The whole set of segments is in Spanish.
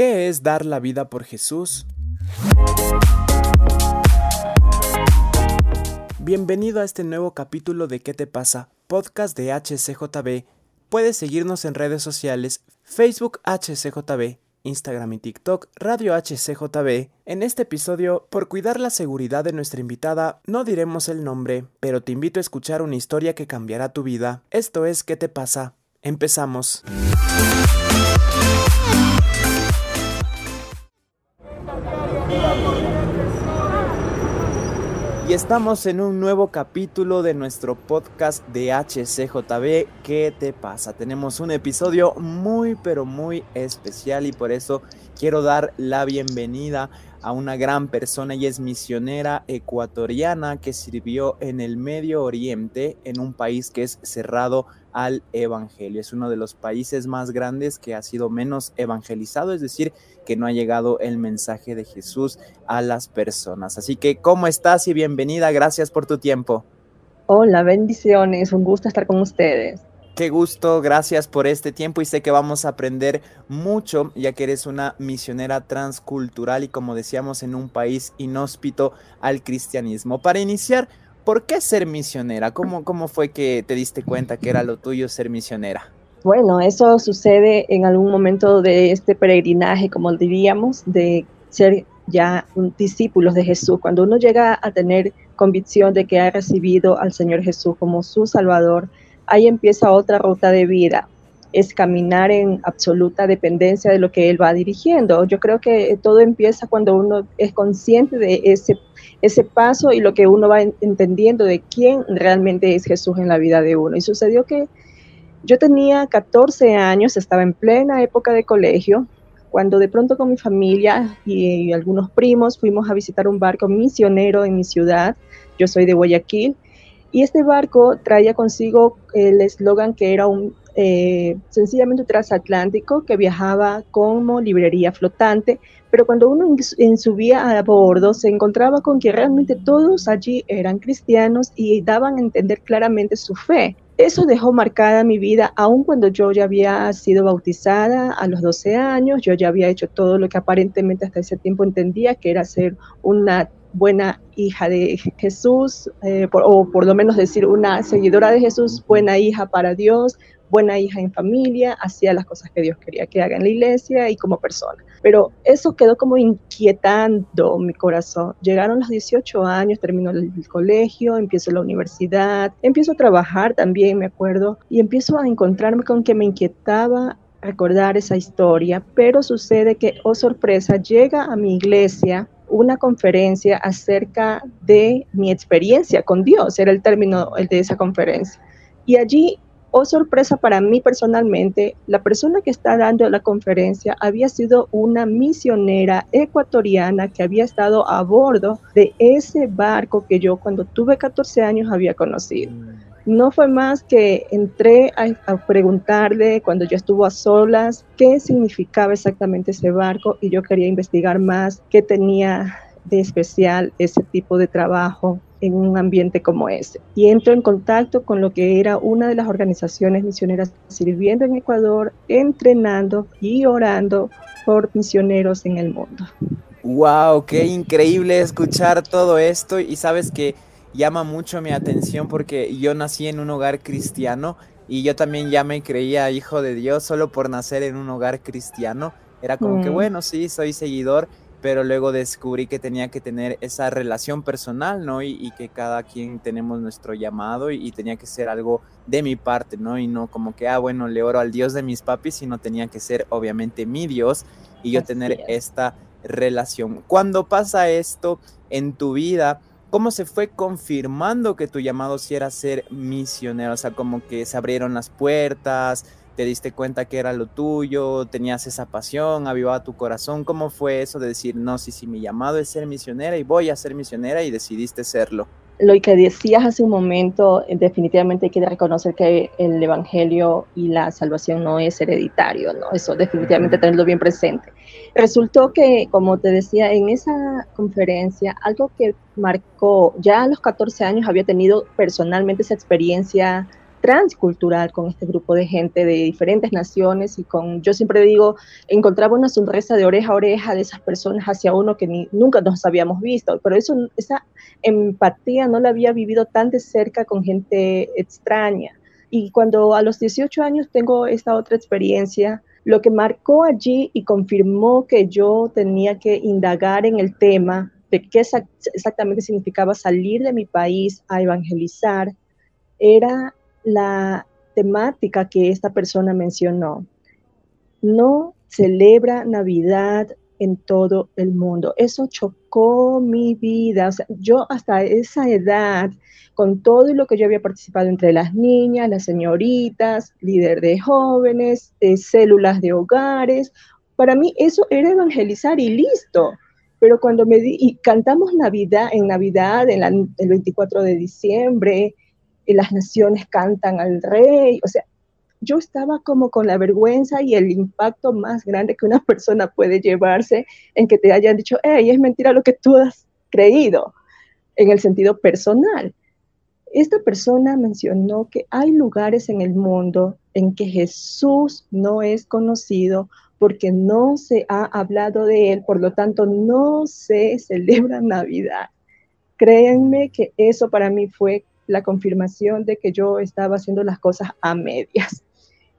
¿Qué es dar la vida por Jesús? Bienvenido a este nuevo capítulo de ¿Qué te pasa? Podcast de HCJB. Puedes seguirnos en redes sociales, Facebook HCJB, Instagram y TikTok Radio HCJB. En este episodio, por cuidar la seguridad de nuestra invitada, no diremos el nombre, pero te invito a escuchar una historia que cambiará tu vida. Esto es ¿Qué te pasa? Empezamos. Y estamos en un nuevo capítulo de nuestro podcast de HCJB. ¿Qué te pasa? Tenemos un episodio muy pero muy especial y por eso quiero dar la bienvenida a una gran persona y es misionera ecuatoriana que sirvió en el Medio Oriente, en un país que es cerrado al Evangelio. Es uno de los países más grandes que ha sido menos evangelizado, es decir, que no ha llegado el mensaje de Jesús a las personas. Así que, ¿cómo estás y bienvenida? Gracias por tu tiempo. Hola, bendiciones, un gusto estar con ustedes. Qué gusto, gracias por este tiempo y sé que vamos a aprender mucho ya que eres una misionera transcultural y como decíamos en un país inhóspito al cristianismo. Para iniciar, ¿por qué ser misionera? ¿Cómo, cómo fue que te diste cuenta que era lo tuyo ser misionera? Bueno, eso sucede en algún momento de este peregrinaje, como diríamos, de ser ya discípulos de Jesús. Cuando uno llega a tener convicción de que ha recibido al Señor Jesús como su Salvador, ahí empieza otra ruta de vida, es caminar en absoluta dependencia de lo que Él va dirigiendo. Yo creo que todo empieza cuando uno es consciente de ese, ese paso y lo que uno va entendiendo de quién realmente es Jesús en la vida de uno. Y sucedió que yo tenía 14 años, estaba en plena época de colegio, cuando de pronto con mi familia y algunos primos fuimos a visitar un barco misionero en mi ciudad. Yo soy de Guayaquil y este barco traía consigo el eslogan que era un eh, sencillamente transatlántico que viajaba como librería flotante, pero cuando uno subía a bordo se encontraba con que realmente todos allí eran cristianos y daban a entender claramente su fe. Eso dejó marcada mi vida, aun cuando yo ya había sido bautizada a los 12 años, yo ya había hecho todo lo que aparentemente hasta ese tiempo entendía que era ser una buena hija de Jesús, eh, o por lo menos decir una seguidora de Jesús, buena hija para Dios, buena hija en familia, hacía las cosas que Dios quería que haga en la iglesia y como persona. Pero eso quedó como inquietando mi corazón. Llegaron los 18 años, terminó el, colegio, empiezo la universidad, empiezo a trabajar también, me acuerdo, y empiezo a encontrarme con que me inquietaba recordar esa historia, pero sucede que, oh sorpresa, llega a mi iglesia una conferencia acerca de mi experiencia con Dios, era el término de esa conferencia. Y allí, oh sorpresa para mí personalmente, la persona que está dando la conferencia había sido una misionera ecuatoriana que había estado a bordo de ese barco que yo cuando tuve 14 años había conocido. No fue más que entré a, preguntarle cuando yo estuvo a solas qué significaba exactamente ese barco y yo quería investigar más qué tenía de especial ese tipo de trabajo en un ambiente como ese. Y entro en contacto con lo que era una de las organizaciones misioneras sirviendo en Ecuador, entrenando y orando por misioneros en el mundo. ¡Wow! ¡Qué increíble escuchar todo esto! Y sabes que llama mucho mi atención porque yo nací en un hogar cristiano y yo también ya me creía hijo de Dios solo por nacer en un hogar cristiano. Era como que, mm. bueno, sí, soy seguidor, pero luego descubrí que tenía que tener esa relación personal, ¿no? Y, que cada quien tenemos nuestro llamado y, tenía que ser algo de mi parte, ¿no? Y no como que, ah, bueno, le oro al Dios de mis papis, sino tenía que ser obviamente mi Dios y yo tener esta relación. Cuando pasa esto en tu vida, cómo se fue confirmando que tu llamado sí era ser misionero, o sea, como que se abrieron las puertas, te diste cuenta que era lo tuyo, tenías esa pasión, avivaba tu corazón, ¿cómo fue eso de decir, no, sí, sí, mi llamado es ser misionera y voy a ser misionera y decidiste serlo? Lo que decías hace un momento, eh, definitivamente hay que reconocer que el Evangelio y la salvación no es hereditario, ¿no? Eso definitivamente tenerlo bien presente. Resultó que, como te decía, en esa conferencia, algo que marcó, ya a los 14 años había tenido personalmente esa experiencia transcultural con este grupo de gente de diferentes naciones y con, yo siempre digo, encontraba una sonrisa de oreja a oreja de esas personas hacia uno que ni, nunca nos habíamos visto, pero eso, esa empatía no la había vivido tan de cerca con gente extraña. Y cuando a los 18 años tengo esta otra experiencia, lo que marcó allí y confirmó que yo tenía que indagar en el tema de qué exactamente significaba salir de mi país a evangelizar, era la temática que esta persona mencionó. No celebra Navidad en todo el mundo. Eso chocó mi vida. yo hasta esa edad, con todo lo que yo había participado entre las niñas, las señoritas, líder de jóvenes, células de hogares, para mí eso era evangelizar y listo. Pero cuando me di, y cantamos Navidad en Navidad, en el 24 de diciembre, y las naciones cantan al rey, o sea, yo estaba como con la vergüenza y el impacto más grande que una persona puede llevarse en que te hayan dicho, hey, es mentira lo que tú has creído, en el sentido personal. Esta persona mencionó que hay lugares en el mundo en que Jesús no es conocido porque no se ha hablado de él, por lo tanto no se celebra Navidad. Créanme que eso para mí fue la confirmación de que yo estaba haciendo las cosas a medias.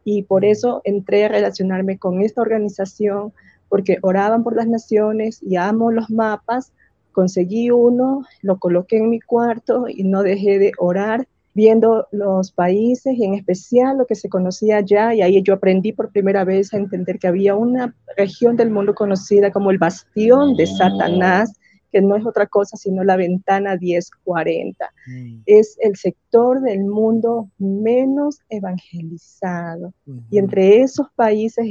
Y por eso entré a relacionarme con esta organización, porque oraban por las naciones y amo los mapas. Conseguí uno, lo coloqué en mi cuarto y no dejé de orar viendo los países y en especial lo que se conocía allá y ahí yo aprendí por primera vez a entender que había una región del mundo conocida como el bastión de Satanás, que no es otra cosa sino la ventana 1040. Mm. Es el sector del mundo menos evangelizado y entre esos países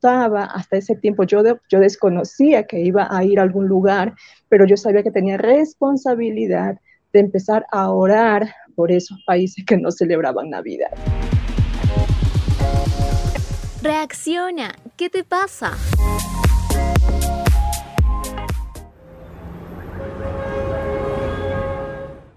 estaba hasta ese tiempo, yo, yo desconocía que iba a ir a algún lugar, pero yo sabía que tenía responsabilidad de empezar a orar por esos países que no celebraban Navidad. Reacciona, ¿qué te pasa?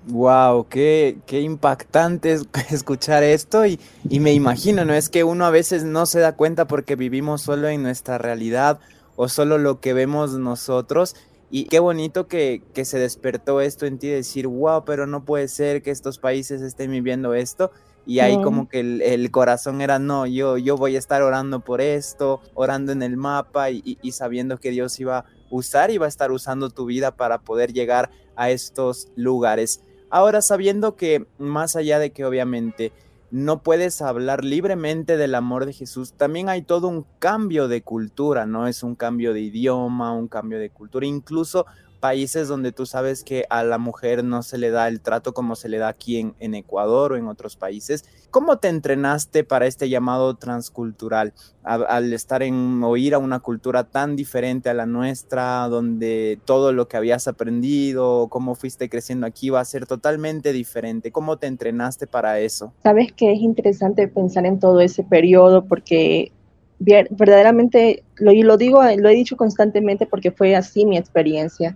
Wow, qué, qué impactante es escuchar esto y, y, me imagino, ¿no? Es que uno a veces no se da cuenta porque vivimos solo en nuestra realidad o solo lo que vemos nosotros y qué bonito que, se despertó esto en ti, decir, wow, pero no puede ser que estos países estén viviendo esto. Y ahí como que el, corazón era, no, yo, yo voy a estar orando por esto, orando en el mapa y, y sabiendo que Dios iba a usar y va a estar usando tu vida para poder llegar a estos lugares. Ahora sabiendo que más allá de que obviamente no puedes hablar libremente del amor de Jesús, también hay todo un cambio de cultura, ¿no? Es un cambio de idioma, un cambio de cultura, incluso países donde tú sabes que a la mujer no se le da el trato como se le da aquí en, Ecuador o en otros países. ¿Cómo te entrenaste para este llamado transcultural? al estar en o ir a una cultura tan diferente a la nuestra, donde todo lo que habías aprendido, cómo fuiste creciendo aquí va a ser totalmente diferente. ¿Cómo te entrenaste para eso? Sabes que es interesante pensar en todo ese periodo porque verdaderamente, lo, lo digo, lo he dicho constantemente porque fue así mi experiencia.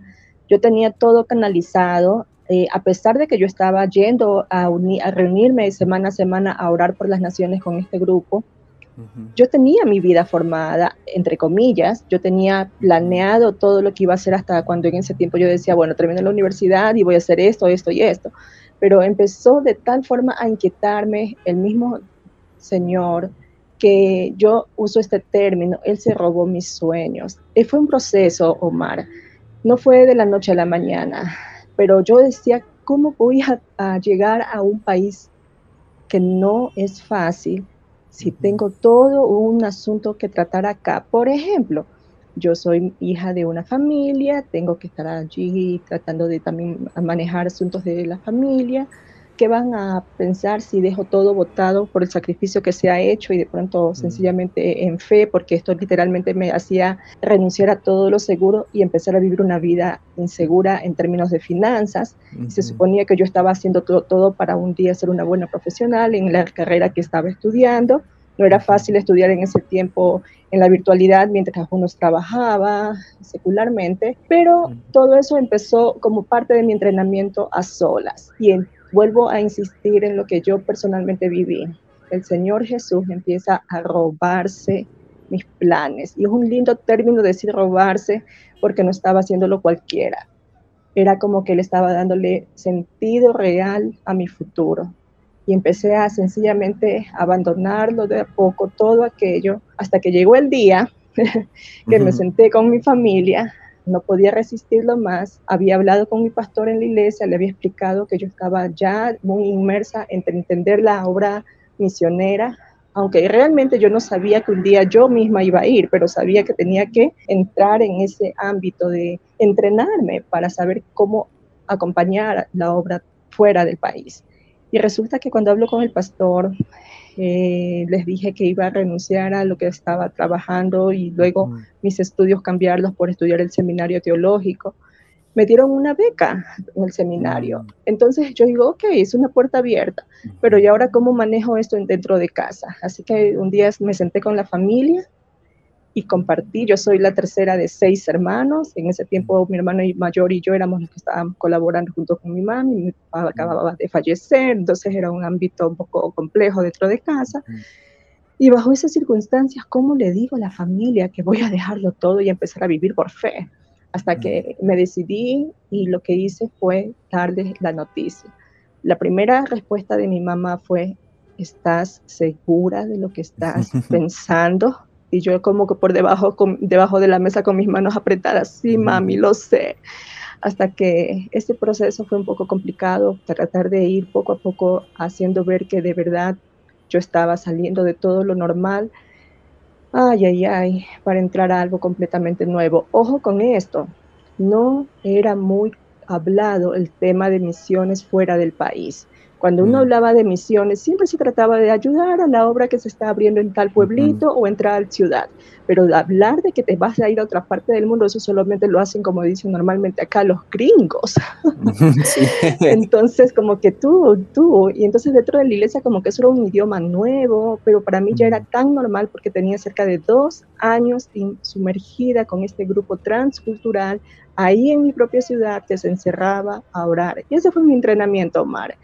Yo tenía todo canalizado, eh, a pesar de que yo estaba yendo a, a, reunirme semana a semana a orar por las naciones con este grupo, yo tenía mi vida formada, entre comillas, yo tenía planeado todo lo que iba a hacer hasta cuando en ese tiempo yo decía, bueno, termino la universidad y voy a hacer esto, esto y esto. Pero empezó de tal forma a inquietarme el mismo Señor, que yo uso este término, Él se robó mis sueños. Y fue un proceso, Omar, no fue de la noche a la mañana, pero yo decía, ¿cómo voy a, llegar a un país que no es fácil si tengo todo un asunto que tratar acá? Por ejemplo, yo soy hija de una familia, tengo que estar allí tratando de también manejar asuntos de la familia, ¿Qué van a pensar si dejo todo votado por el sacrificio que se ha hecho y de pronto sencillamente en fe, porque esto literalmente me hacía renunciar a todo lo seguro y empezar a vivir una vida insegura en términos de finanzas? Se suponía que yo estaba haciendo todo, todo para un día ser una buena profesional en la carrera que estaba estudiando. No era fácil estudiar en ese tiempo en la virtualidad mientras uno trabajaba secularmente, pero todo eso empezó como parte de mi entrenamiento a solas. Y en vuelvo a insistir en lo que yo personalmente viví. El Señor Jesús empieza a robarse mis planes. Y es un lindo término decir robarse porque no estaba haciéndolo cualquiera. Era como que él estaba dándole sentido real a mi futuro. Y empecé a sencillamente abandonarlo de a poco, todo aquello, hasta que llegó el día que me senté con mi familia, no podía resistirlo más. Había hablado con mi pastor en la iglesia, le había explicado que yo estaba ya muy inmersa en entender la obra misionera, aunque realmente yo no sabía que un día yo misma iba a ir, pero sabía que tenía que entrar en ese ámbito de entrenarme para saber cómo acompañar la obra fuera del país. Y resulta que cuando hablo con el pastor, eh, les dije que iba a renunciar a lo que estaba trabajando y luego mis estudios cambiarlos por estudiar el seminario teológico. Me dieron una beca en el seminario. Mm. Entonces yo digo, ok, es una puerta abierta, pero ¿y ahora cómo manejo esto dentro de casa? Así que un día me senté con la familia y compartí. Yo soy la tercera de seis hermanos. En ese tiempo mi hermano mayor y yo éramos los que estábamos colaborando junto con mi mamá. Mi papá acababa de fallecer, entonces era un ámbito un poco complejo dentro de casa. Y bajo esas circunstancias, ¿cómo le digo a la familia que voy a dejarlo todo y empezar a vivir por fe? Hasta que me decidí y lo que hice fue darles la noticia. La primera respuesta de mi mamá fue, ¿estás segura de lo que estás pensando? Y yo como que por debajo, debajo de la mesa con mis manos apretadas, sí, mami, lo sé. Hasta que este proceso fue un poco complicado, tratar de ir poco a poco haciendo ver que de verdad yo estaba saliendo de todo lo normal. Ay, ay, ay, para entrar a algo completamente nuevo. Ojo con esto, no era muy hablado el tema de misiones fuera del país. Cuando uno hablaba de misiones, siempre se trataba de ayudar a la obra que se está abriendo en tal pueblito o entrar a la ciudad. Pero hablar de que te vas a ir a otra parte del mundo, eso solamente lo hacen, como dicen normalmente acá, los gringos. entonces, como que tú, tú, y entonces dentro de la iglesia como que eso era un idioma nuevo, pero para mí ya era tan normal porque tenía cerca de dos años sumergida con este grupo transcultural ahí en mi propia ciudad que se encerraba a orar. Y ese fue mi entrenamiento, Omar.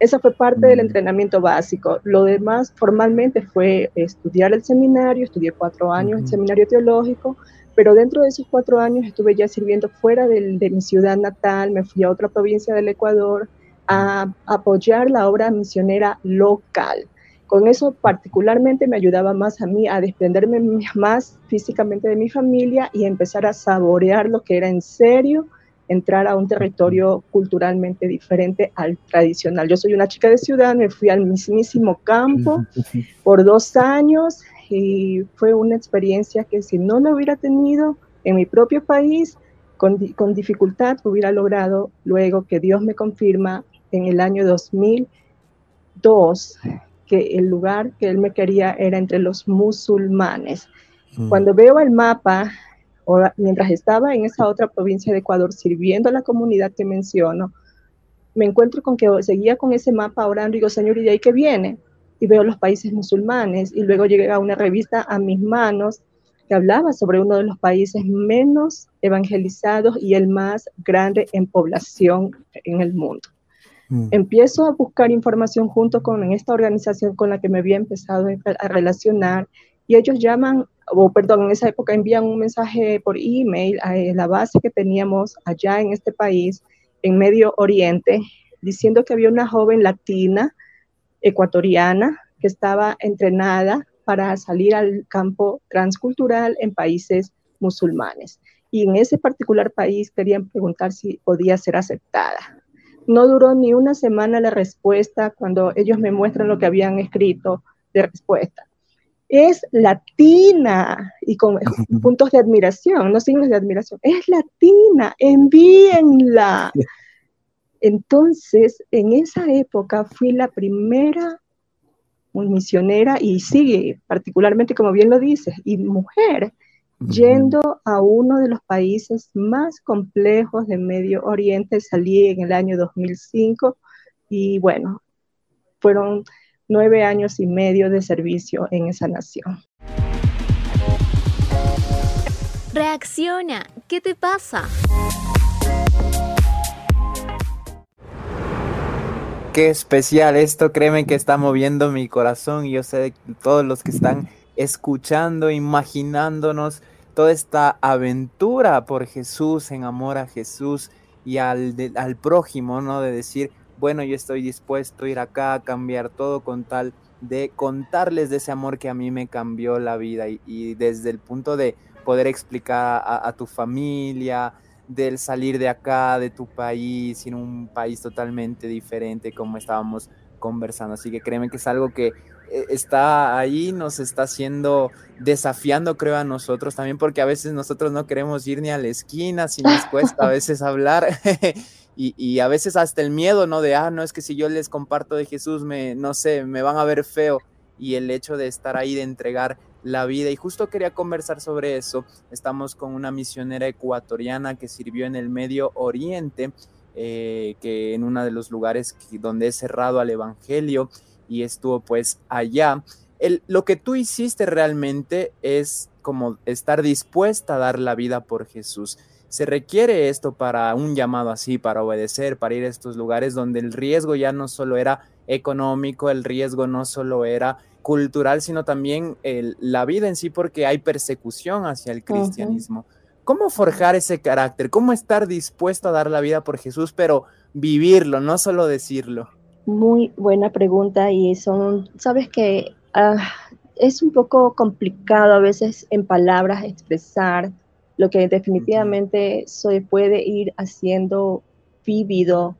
Esa fue parte del mm. entrenamiento básico. Lo demás formalmente fue estudiar el seminario, estudié cuatro años el seminario teológico, pero dentro de esos cuatro años estuve ya sirviendo fuera de mi ciudad natal, me fui a otra provincia del Ecuador a apoyar la obra misionera local. Con eso particularmente me ayudaba más a mí a desprenderme más físicamente de mi familia y empezar a saborear lo que era en serio entrar a un territorio culturalmente diferente al tradicional. Yo soy una chica de ciudad, me fui al mismísimo campo por dos años y fue una experiencia que si no la hubiera tenido en mi propio país, con, con dificultad hubiera logrado luego que Dios me confirma en el año 2002 que el lugar que Él me quería era entre los musulmanes. Mm. Cuando veo el mapa mientras estaba en esa otra provincia de Ecuador sirviendo a la comunidad que menciono, me encuentro con que seguía con ese mapa orando y digo, Señor, ¿y de ahí qué viene? Y veo los países musulmanes y luego llegué a una revista a mis manos que hablaba sobre uno de los países menos evangelizados y el más grande en población en el mundo. Mm. Empiezo a buscar información junto con esta organización con la que me había empezado a relacionar y ellos llaman perdón, en esa época envían un mensaje por email a la base que teníamos allá en este país, en Medio Oriente, diciendo que había una joven latina, ecuatoriana, que estaba entrenada para salir al campo transcultural en países musulmanes. Y en ese particular país querían preguntar si podía ser aceptada. No duró ni una semana la respuesta cuando ellos me muestran lo que habían escrito de respuesta es latina y con puntos de admiración, no signos de admiración, es latina, envíenla. Entonces, en esa época fui la primera misionera y sigue, particularmente como bien lo dices, y mujer, yendo a uno de los países más complejos de Medio Oriente. Salí en el año 2005 y bueno, fueron nueve años y medio de servicio en esa nación. Reacciona, ¿qué te pasa? qué especial. Esto créeme que está moviendo mi corazón y yo sé todos los que están escuchando, imaginándonos toda esta aventura por Jesús, en amor a Jesús y al, al prójimo, ¿no? De decir, bueno, yo estoy dispuesto a ir acá a cambiar todo con tal de contarles de ese amor que a mí me cambió la vida y, desde el punto de poder explicar a, tu familia, del salir de acá, de tu país, en un país totalmente diferente como estábamos conversando. Así que créeme que es algo que eh, está ahí, nos está haciendo, desafiando, creo, a nosotros también, porque a veces nosotros no queremos ir ni a la esquina, si nos cuesta a veces hablar. y, a veces hasta el miedo, ¿no? De, ah, no, es que si yo les comparto de Jesús, me, no sé, me van a ver feo. Y el hecho de estar ahí, de entregar la vida. Y justo quería conversar sobre eso. Estamos con una misionera ecuatoriana que sirvió en el Medio Oriente, eh, que en uno de los lugares donde es cerrado al Evangelio y estuvo pues allá. Lo que tú hiciste realmente es como estar dispuesta a dar la vida por Jesús se requiere esto para un llamado así, para obedecer, para ir a estos lugares donde el riesgo ya no solo era económico, el riesgo no solo era cultural, sino también la vida en sí, porque hay persecución hacia el cristianismo. ¿Cómo forjar ese carácter? ¿Cómo estar dispuesto a dar la vida por Jesús, pero vivirlo, no solo decirlo? Muy buena pregunta y son, sabes que ah, es un poco complicado a veces en palabras expresar lo que definitivamente se puede ir haciendo vívido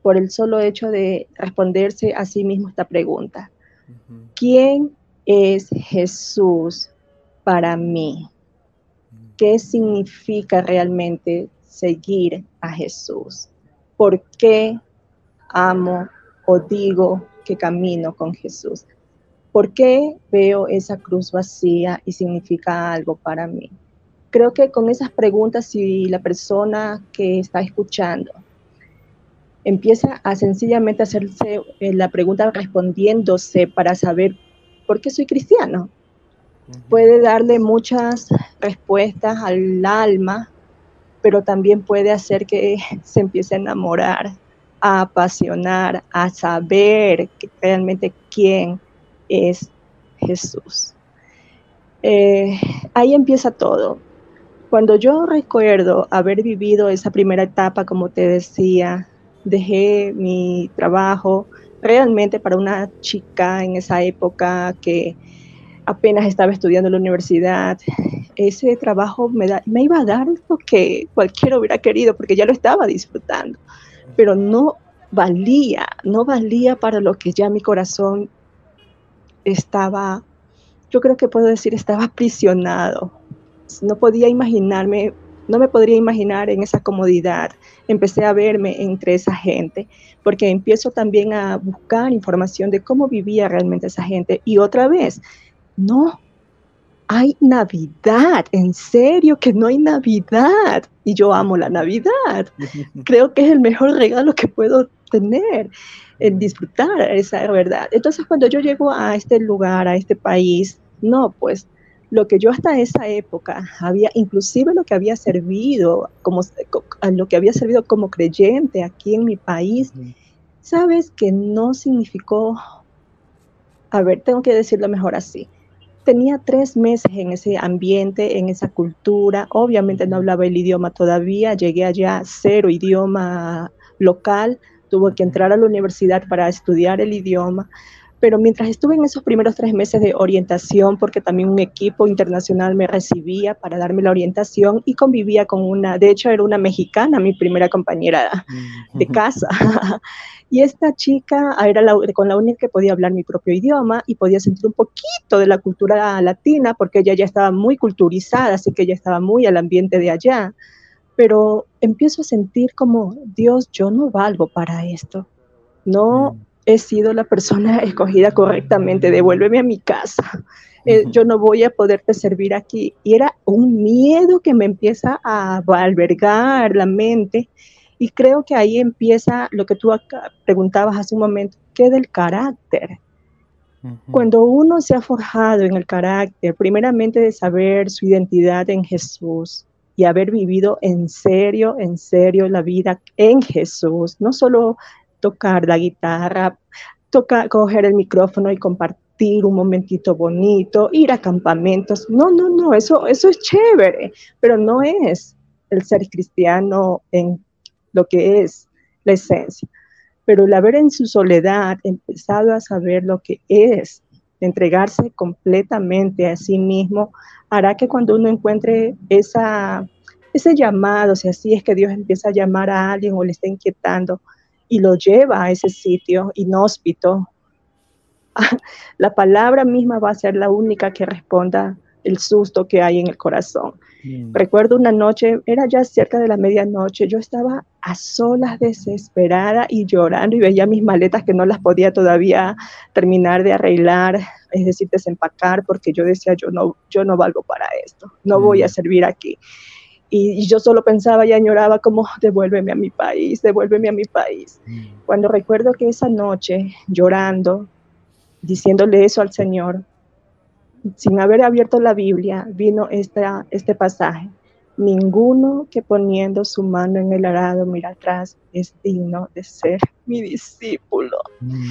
por el solo hecho de responderse a sí mismo esta pregunta. ¿Quién es Jesús para mí? ¿Qué significa realmente seguir a Jesús? ¿Por qué amo o digo que camino con Jesús? ¿Por qué veo esa cruz vacía y significa algo para mí? Creo que con esas preguntas, si la persona que está escuchando empieza a sencillamente hacerse eh, la pregunta respondiéndose para saber por qué soy cristiano, puede darle muchas respuestas al alma, pero también puede hacer que se empiece a enamorar, a apasionar, a saber realmente quién es Jesús. Eh, ahí empieza todo. Cuando yo recuerdo haber vivido esa primera etapa, como te decía, dejé mi trabajo realmente para una chica en esa época que apenas estaba estudiando en la universidad. Ese trabajo me, me iba a dar lo que cualquiera hubiera querido porque ya lo estaba disfrutando, pero no valía, no valía para lo que ya mi corazón estaba, yo creo que puedo decir, estaba aprisionado no podía imaginarme, no me podría imaginar en esa comodidad. Empecé a verme entre esa gente, porque empiezo también a buscar información de cómo vivía realmente esa gente. Y otra vez, no, hay Navidad, en serio que no hay Navidad. Y yo amo la Navidad. Creo que es el mejor regalo que puedo tener, en disfrutar esa verdad. Entonces, cuando yo llego a este lugar, a este país, no, pues lo que yo hasta esa época había, inclusive lo que había servido, como, lo que había servido como creyente aquí en mi país, sabes que no significó, a ver, tengo que decirlo mejor así. Tenía tres meses en ese ambiente, en esa cultura. Obviamente no hablaba el idioma todavía. Llegué allá cero idioma local. Tuve que entrar a la universidad para estudiar el idioma pero mientras estuve en esos primeros tres meses de orientación, porque también un equipo internacional me recibía para darme la orientación y convivía con una, de hecho era una mexicana, mi primera compañera de casa. y esta chica era la, con la única que podía hablar mi propio idioma y podía sentir un poquito de la cultura latina, porque ella ya estaba muy culturizada, así que ella estaba muy al ambiente de allá. Pero empiezo a sentir como, Dios, yo no valgo para esto. No, mm he sido la persona escogida correctamente, devuélveme a mi casa, eh, yo no voy a poderte servir aquí. Y era un miedo que me empieza a albergar la mente y creo que ahí empieza lo que tú preguntabas hace un momento, ¿qué del carácter? Cuando uno se ha forjado en el carácter, primeramente de saber su identidad en Jesús y haber vivido en serio, en serio la vida en Jesús, no solo tocar la guitarra, tocar, coger el micrófono y compartir un momentito bonito, ir a campamentos. No, no, no, eso, eso es chévere, pero no es el ser cristiano en lo que es la esencia. Pero el haber en su soledad empezado a saber lo que es entregarse completamente a sí mismo, hará que cuando uno encuentre esa, ese llamado, si así es que Dios empieza a llamar a alguien o le está inquietando y lo lleva a ese sitio inhóspito, la palabra misma va a ser la única que responda el susto que hay en el corazón. Recuerdo una noche, era ya cerca de la medianoche, yo estaba a solas, desesperada y llorando y veía mis maletas que no las podía todavía terminar de arreglar, es decir, desempacar, porque yo decía, yo no, yo no valgo para esto, no voy a mm. servir aquí. Y, yo solo pensaba y añoraba como, devuélveme a mi país, devuélveme a mi país. Mm. Cuando recuerdo que esa noche, llorando, diciéndole eso al Señor, sin haber abierto la Biblia, vino esta, este pasaje. Ninguno que poniendo su mano en el arado mira atrás es digno de ser mi discípulo. Mm.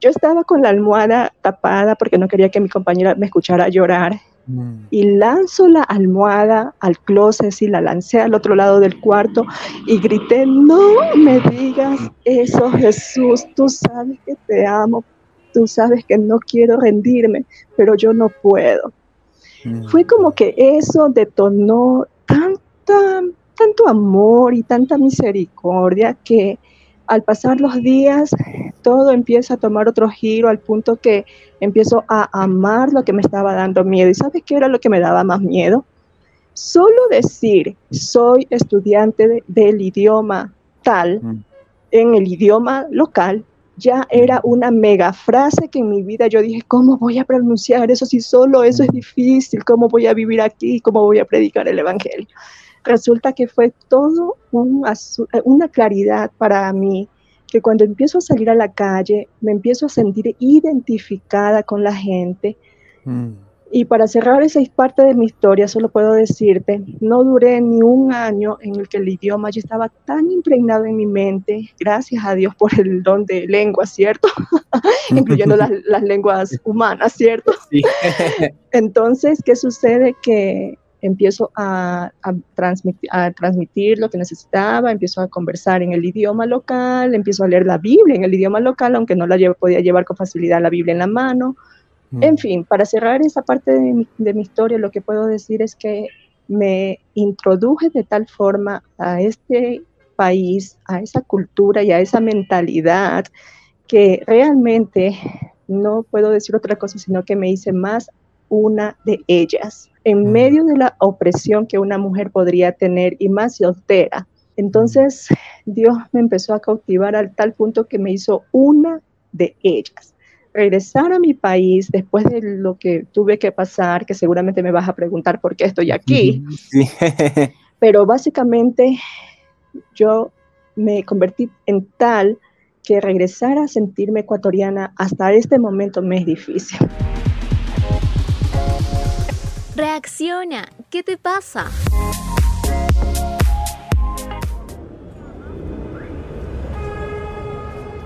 Yo estaba con la almohada tapada porque no quería que mi compañera me escuchara llorar. Mm. Y lanzo la almohada al closet y la lancé al otro lado del cuarto y grité, no me digas eso Jesús, tú sabes que te amo, tú sabes que no quiero rendirme, pero yo no puedo. Mm. Fue como que eso detonó tanta, tanto amor y tanta misericordia que al pasar los días todo empieza a tomar otro giro al punto que empiezo a amar lo que me estaba dando miedo. ¿Y sabes qué era lo que me daba más miedo? Solo decir soy estudiante del idioma tal mm. en el idioma local ya era una mega frase que en mi vida yo dije, ¿cómo voy a pronunciar eso si solo eso es difícil? ¿Cómo voy a vivir aquí? ¿Cómo voy a predicar el Evangelio? Resulta que fue todo una claridad para mí, que cuando empiezo a salir a la calle, me empiezo a sentir identificada con la gente. Mm. Y para cerrar esa parte de mi historia, solo puedo decirte, no duré ni un año en el que el idioma ya estaba tan impregnado en mi mente, gracias a Dios por el don de lengua, ¿cierto? Incluyendo las, lenguas humanas, ¿cierto? Sí. Entonces, ¿qué sucede? Que empiezo a, transmitir, a transmitir lo que necesitaba, empiezo a conversar en el idioma local, empiezo a leer la Biblia en el idioma local, aunque no la podía llevar con facilidad la Biblia en la mano. En fin, para cerrar esa parte de mi, historia, lo que puedo decir es que me introduje de tal forma a este país, a esa cultura y a esa mentalidad que realmente no puedo decir otra cosa, sino que me hice más una de ellas, en medio de la opresión que una mujer podría tener y más soltera. Entonces Dios me empezó a cautivar al tal punto que me hizo una de ellas. Regresar a mi país después de lo que tuve que pasar, que seguramente me vas a preguntar por qué estoy aquí, pero básicamente yo me convertí en tal que regresar a sentirme ecuatoriana hasta este momento me es difícil. Reacciona, ¿qué te pasa?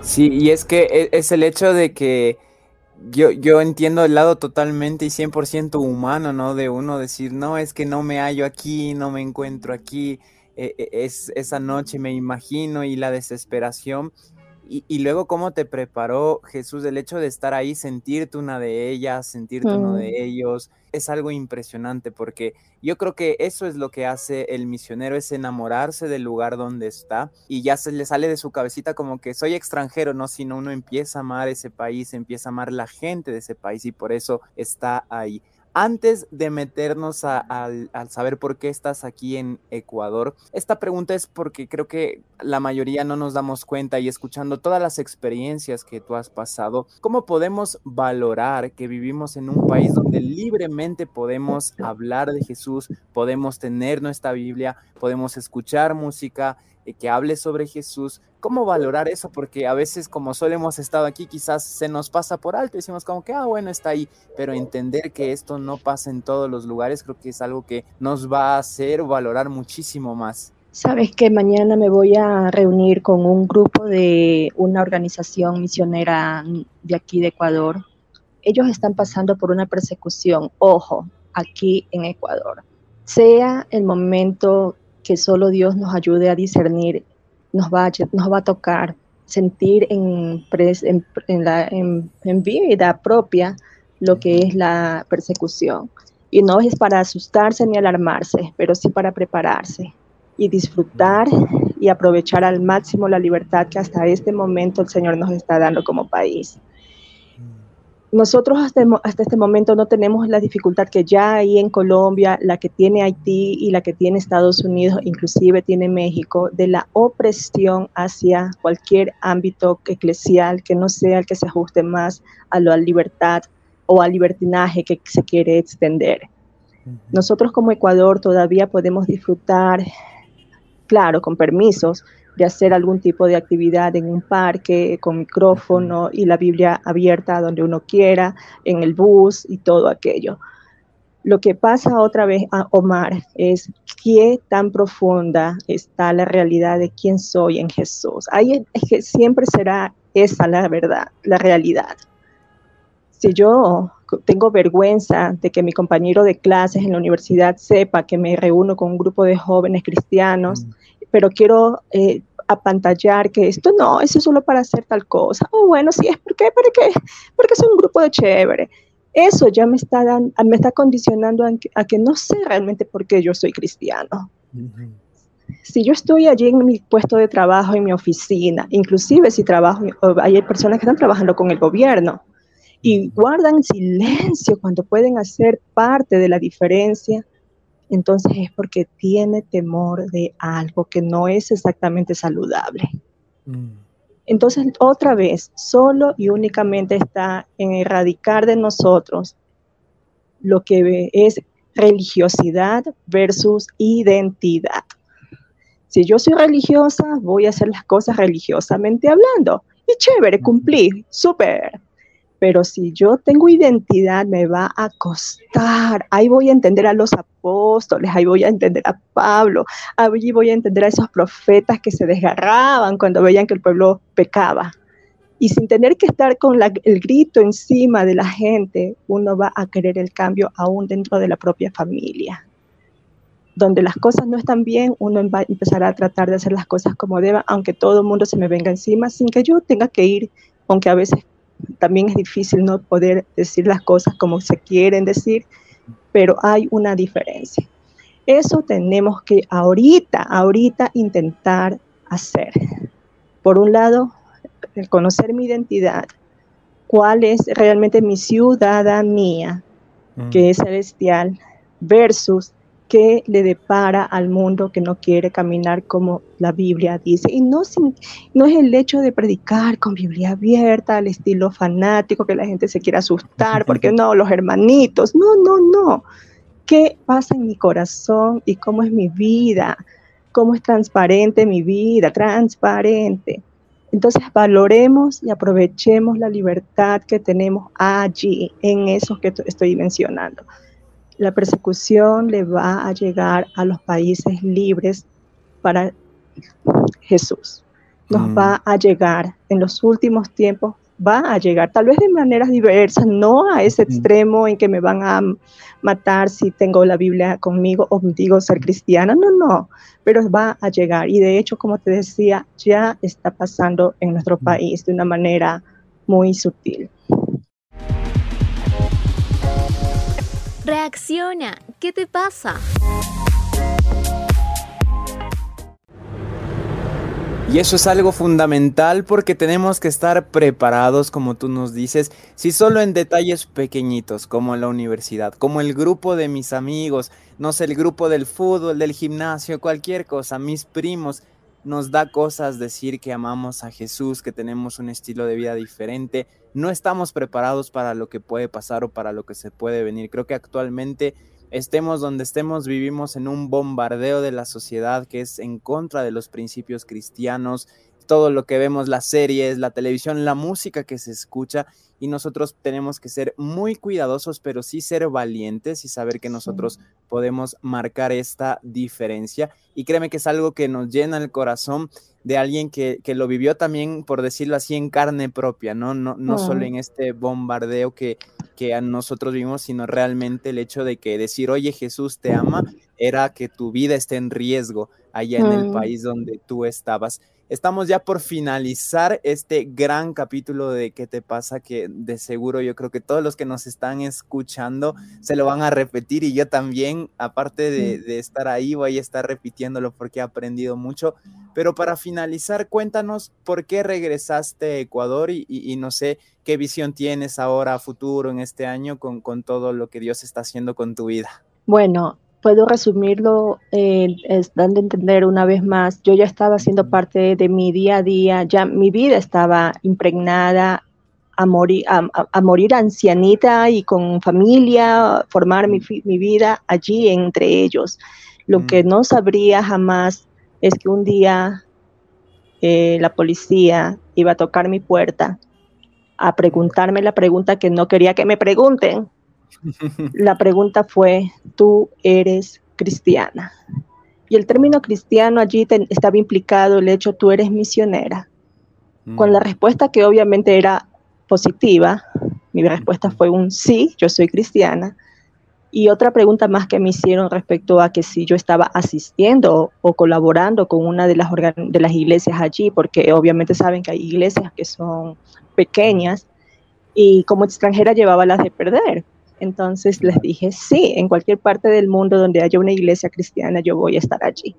Sí, y es que e, es el hecho de que yo, yo entiendo el lado totalmente y 100% humano, ¿no? De uno decir, no, es que no me hallo aquí, no me encuentro aquí, e, e, es esa noche me imagino y la desesperación. Y, luego cómo te preparó Jesús el hecho de estar ahí, sentirte una de ellas, sentirte uno de mm. ellos, es algo impresionante porque yo creo que eso es lo que hace el misionero, es enamorarse del lugar donde está y ya se le sale de su cabecita como que soy extranjero, no, sino uno empieza a amar ese país, empieza a amar la gente de ese país y por eso está ahí. Antes de meternos al saber por qué estás aquí en Ecuador, esta pregunta es porque creo que la mayoría no nos damos cuenta y escuchando todas las experiencias que tú has pasado, ¿cómo podemos valorar que vivimos en un país donde libremente podemos hablar de Jesús, podemos tener nuestra Biblia, podemos escuchar música, que hable sobre Jesús. ¿Cómo valorar eso? Porque a veces como solo hemos estado aquí, quizás se nos pasa por alto, decimos como que, ah, bueno, está ahí, pero entender que esto no pasa en todos los lugares, creo que es algo que nos va a hacer valorar muchísimo más. Sabes que mañana me voy a reunir con un grupo de una organización misionera de aquí de Ecuador. Ellos están pasando por una persecución, ojo, aquí en Ecuador. Sea el momento que solo Dios nos ayude a discernir, nos va a, tocar sentir en, en, la, en vida propia lo que es la persecución. Y no es para asustarse ni alarmarse, pero sí para prepararse y disfrutar y aprovechar al máximo la libertad que hasta este momento el Señor nos está dando como país. Nosotros hasta, hasta, este momento no tenemos la dificultad que ya hay en Colombia, la que tiene Haití y la que tiene Estados Unidos, inclusive tiene México, de la opresión hacia cualquier ámbito eclesial que no sea el que se ajuste más a la libertad o al libertinaje que se quiere extender. Nosotros como Ecuador todavía podemos disfrutar claro, con permisos de hacer algún tipo de actividad en un parque, con micrófono y la Biblia abierta donde uno quiera, en el bus y todo aquello. Lo que pasa otra vez a Omar es qué tan profunda está la realidad de quién soy en Jesús. Ahí es que siempre será esa la verdad, la realidad. Si yo tengo vergüenza de que mi compañero de clases en la universidad sepa que me reúno con un grupo de jóvenes cristianos, mm. pero quiero eh, apantallar que esto no, eso es solo para hacer tal cosa. O oh, bueno, sí, es porque, porque, porque es un grupo de chévere. Eso ya me está, dando, me está condicionando a que, no sé realmente por qué yo soy cristiano. Si yo estoy allí en mi puesto de trabajo, en mi oficina, inclusive si trabajo, hay personas que están trabajando con el gobierno, y guardan silencio cuando pueden hacer parte de la diferencia, entonces es porque tiene temor de algo que no es exactamente saludable. Mm. Entonces, otra vez, solo y únicamente está en erradicar de nosotros lo que es religiosidad versus identidad. Si yo soy religiosa, voy a hacer las cosas religiosamente hablando. Y chévere, cumplir, súper. Pero si yo tengo identidad, me va a costar. Ahí voy a entender a los apóstoles, ahí voy a entender a Pablo, ahí voy a entender a esos profetas que se desgarraban cuando veían que el pueblo pecaba. Y sin tener que estar con el grito encima de la gente, uno va a querer el cambio aún dentro de la propia familia. Donde las cosas no están bien, uno va a empezar a tratar de hacer las cosas como deba, aunque todo el mundo se me venga encima, sin que yo tenga que ir, aunque a veces también es difícil no poder decir las cosas como se quieren decir, pero hay una diferencia. Eso tenemos que ahorita, ahorita intentar hacer. Por un lado, conocer mi identidad, cuál es realmente mi ciudadanía, que mm. es celestial, versus que le depara al mundo que no quiere caminar como la Biblia dice. Y no, no es el hecho de predicar con Biblia abierta, al estilo fanático, que la gente se quiera asustar, porque no, los hermanitos, no, no, no. ¿Qué pasa en mi corazón y cómo es mi vida? ¿Cómo es transparente mi vida? Transparente. Entonces valoremos y aprovechemos la libertad que tenemos allí, en eso que estoy mencionando la persecución le va a llegar a los países libres para Jesús. Nos mm. va a llegar en los últimos tiempos, va a llegar, tal vez de maneras diversas, no a ese extremo en que me van a matar si tengo la Biblia conmigo o digo ser cristiana, no, no, pero va a llegar. Y de hecho, como te decía, ya está pasando en nuestro país de una manera muy sutil. Reacciona, ¿qué te pasa? Y eso es algo fundamental porque tenemos que estar preparados, como tú nos dices, si solo en detalles pequeñitos, como la universidad, como el grupo de mis amigos, no sé, el grupo del fútbol, del gimnasio, cualquier cosa, mis primos, nos da cosas decir que amamos a Jesús, que tenemos un estilo de vida diferente. No estamos preparados para lo que puede pasar o para lo que se puede venir. Creo que actualmente estemos donde estemos, vivimos en un bombardeo de la sociedad que es en contra de los principios cristianos. todo lo que vemos, las series, la televisión, la música que se escucha y nosotros tenemos que ser muy cuidadosos, pero sí ser valientes y saber que nosotros podemos marcar esta diferencia. Y créeme que es algo que nos llena el corazón de alguien que, que lo vivió también, por decirlo así, en carne propia, ¿no? No, no solo en este bombardeo que, que a nosotros vimos, sino realmente el hecho de que decir, oye, Jesús te ama, era que tu vida esté en riesgo allá en el país donde tú estabas. Estamos ya por finalizar este gran capítulo de ¿Qué te pasa? Que de seguro yo creo que todos los que nos están escuchando se lo van a repetir y yo también, aparte de, estar ahí, voy a estar repitiéndolo porque he aprendido mucho. Pero para finalizar, cuéntanos por qué regresaste a Ecuador y, no sé qué visión tienes ahora a futuro en este año con, con todo lo que Dios está haciendo con tu vida. Bueno, puedo resumirlo eh, dando a entender una vez más, yo ya estaba siendo parte de mi día a día, ya mi vida estaba impregnada a morir, a, morir ancianita y con familia, formar mi, vida allí entre ellos. Lo que no sabría jamás es que un día eh, la policía iba a tocar mi puerta a preguntarme la pregunta que no quería que me pregunten la pregunta fue, ¿tú eres cristiana? Y el término cristiano allí estaba implicado el hecho, tú eres misionera. Con la mm. respuesta que obviamente era positiva, mi respuesta fue un sí, yo soy cristiana. Y otra pregunta más que me hicieron respecto a que si yo estaba asistiendo o colaborando con una de las, de las iglesias allí, porque obviamente saben que hay iglesias que son pequeñas y como extranjera llevaba las de perder. Entonces les dije, sí, en cualquier parte del mundo donde haya una iglesia cristiana, yo voy a estar allí.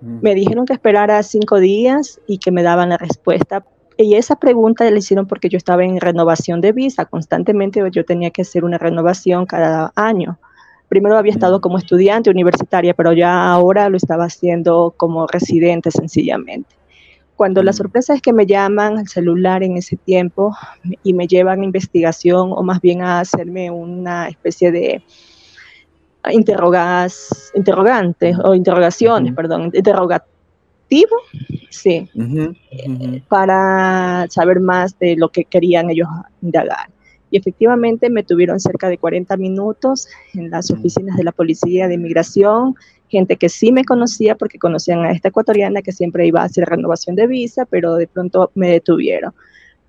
Mm. Me dijeron que esperara cinco días y que me daban la respuesta. Y esa pregunta la hicieron porque yo estaba en renovación de visa. Constantemente yo tenía que hacer una renovación cada año. Primero había estado mm. como estudiante universitaria, pero ya ahora lo estaba haciendo como residente sencillamente. Cuando la mm. sorpresa es que me llaman al celular en ese tiempo y me llevan a investigación o más bien a hacerme una especie de interrogas, interrogantes o interrogaciones, perdón, interrogativo, sí, eh, para saber más de lo que querían ellos indagar. Y efectivamente me tuvieron cerca de 40 minutos en las mm. oficinas de la Policía de Inmigración gente que sí me conocía porque conocían a esta ecuatoriana que siempre iba a hacer renovación de visa, pero de pronto me detuvieron.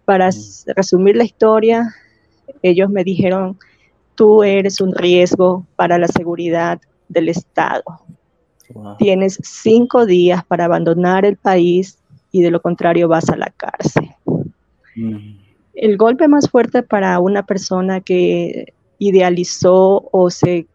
Para resumir la historia, ellos me dijeron, tú eres un riesgo para la seguridad del Estado. Tienes cinco días para abandonar el país y de lo contrario vas a la cárcel. El golpe más fuerte para una persona que idealizó o se,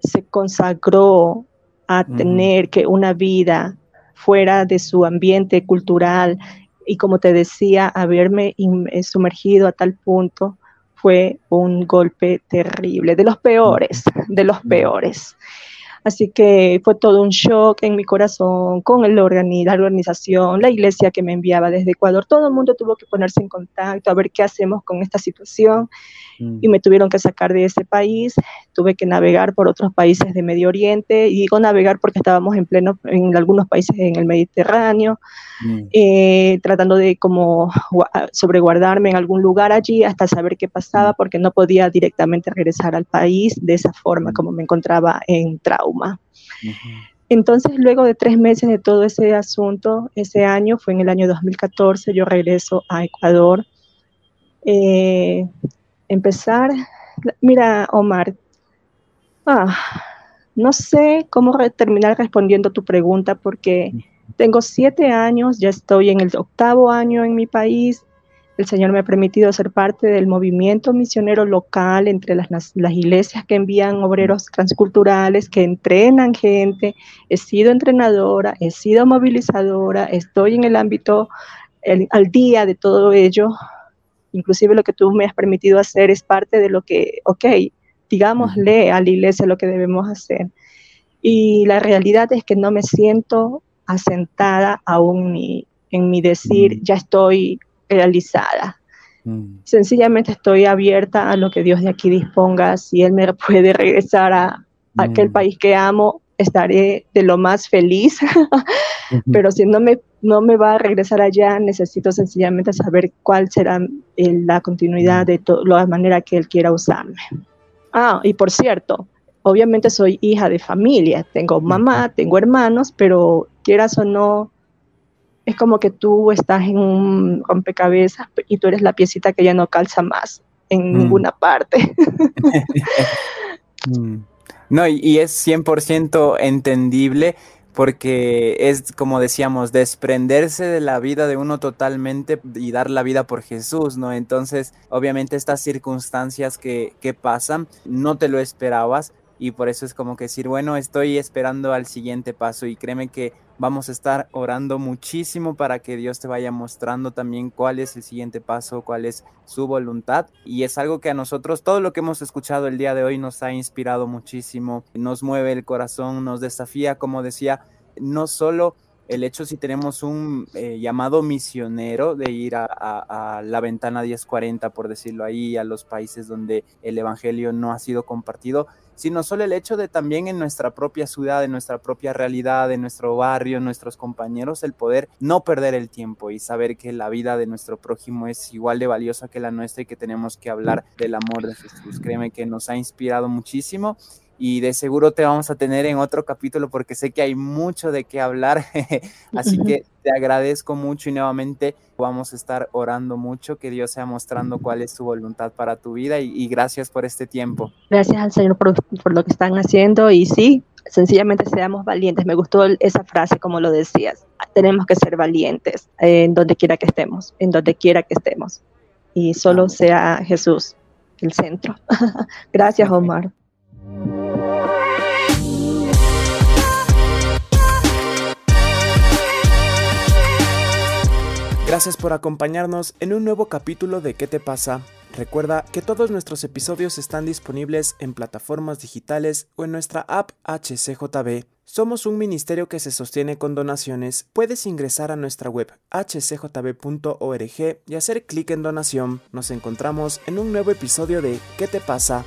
se consagró a tener que una vida fuera de su ambiente cultural. Y como te decía, haberme eh, sumergido a tal punto fue un golpe terrible, de los peores, de los peores. Así que fue todo un shock en mi corazón con el la organización, la iglesia que me enviaba desde Ecuador. Todo el mundo tuvo que ponerse en contacto a ver qué hacemos con esta situación y me tuvieron que sacar de ese país. Tuve que navegar por otros países de Medio Oriente y digo navegar porque estábamos en pleno en algunos países en el Mediterráneo, mm. eh, tratando de como sobreguardarme en algún lugar allí hasta saber qué pasaba mm. porque no podía directamente regresar al país de esa forma mm. como me encontraba en trauma. Entonces, luego de tres meses de todo ese asunto, ese año, fue en el año 2014, yo regreso a Ecuador. Eh, empezar, mira, Omar, ah, no sé cómo terminar respondiendo tu pregunta porque tengo siete años, ya estoy en el octavo año en mi país. El Señor me ha permitido ser parte del movimiento misionero local entre las, las iglesias que envían obreros transculturales, que entrenan gente. He sido entrenadora, he sido movilizadora, estoy en el ámbito al día de todo ello inclusive lo que tú me has permitido hacer es parte de lo que, ok, digámosle a la iglesia lo que debemos hacer. Y la realidad es que no me siento asentada aún en mi decir, ya estoy realizada. Sencillamente estoy abierta a lo que Dios de aquí disponga. Si Él me puede regresar a, aquel país que amo, estaré de lo más feliz. pero si no me, no me va a regresar allá, necesito sencillamente saber cuál será la continuidad de la manera que Él quiera usarme. Ah, y por cierto, obviamente soy hija de familia, tengo mamá, tengo hermanos, pero quieras o no, es como que tú estás en un rompecabezas y tú eres la piecita que ya no calza más en mm. ninguna parte. Mm. No, y, es 100% entendible porque es, como decíamos, desprenderse de la vida de uno totalmente y dar la vida por Jesús, ¿no? Entonces, obviamente estas circunstancias que, que pasan, no te lo esperabas, y por eso es como que decir, bueno, estoy esperando al siguiente paso y créeme que vamos a estar orando muchísimo para que Dios te vaya mostrando también cuál es el siguiente paso, cuál es su voluntad. Y es algo que a nosotros todo lo que hemos escuchado el día de hoy nos ha inspirado muchísimo, nos mueve el corazón, nos desafía, como decía, no solo el hecho si tenemos un eh, llamado misionero de ir a, a, la ventana 1040, por decirlo ahí, a los países donde el Evangelio no ha sido compartido, sino solo el hecho de también en nuestra propia ciudad, en nuestra propia realidad, en nuestro barrio, en nuestros compañeros, el poder no perder el tiempo y saber que la vida de nuestro prójimo es igual de valiosa que la nuestra y que tenemos que hablar del amor de Jesús. Créeme que nos ha inspirado muchísimo y de seguro te vamos a tener en otro capítulo porque sé que hay mucho de qué hablar. Así que te agradezco mucho y nuevamente vamos a estar orando mucho, que Dios sea mostrando cuál es su voluntad para tu vida y, gracias por este tiempo. Gracias al Señor por, lo que están haciendo y sí, sencillamente seamos valientes. Me gustó esa frase como lo decías. Tenemos que ser valientes en donde quiera que estemos, en donde quiera que estemos. Y solo sea Jesús el centro. Gracias, Omar. Gracias por acompañarnos en un nuevo capítulo de ¿Qué te pasa? Recuerda que todos nuestros episodios están disponibles en plataformas digitales o en nuestra app HCJB. Somos un ministerio que se sostiene con donaciones. Puedes ingresar a nuestra web hcjb.org y hacer clic en donación. Nos encontramos en un nuevo episodio de ¿Qué te pasa?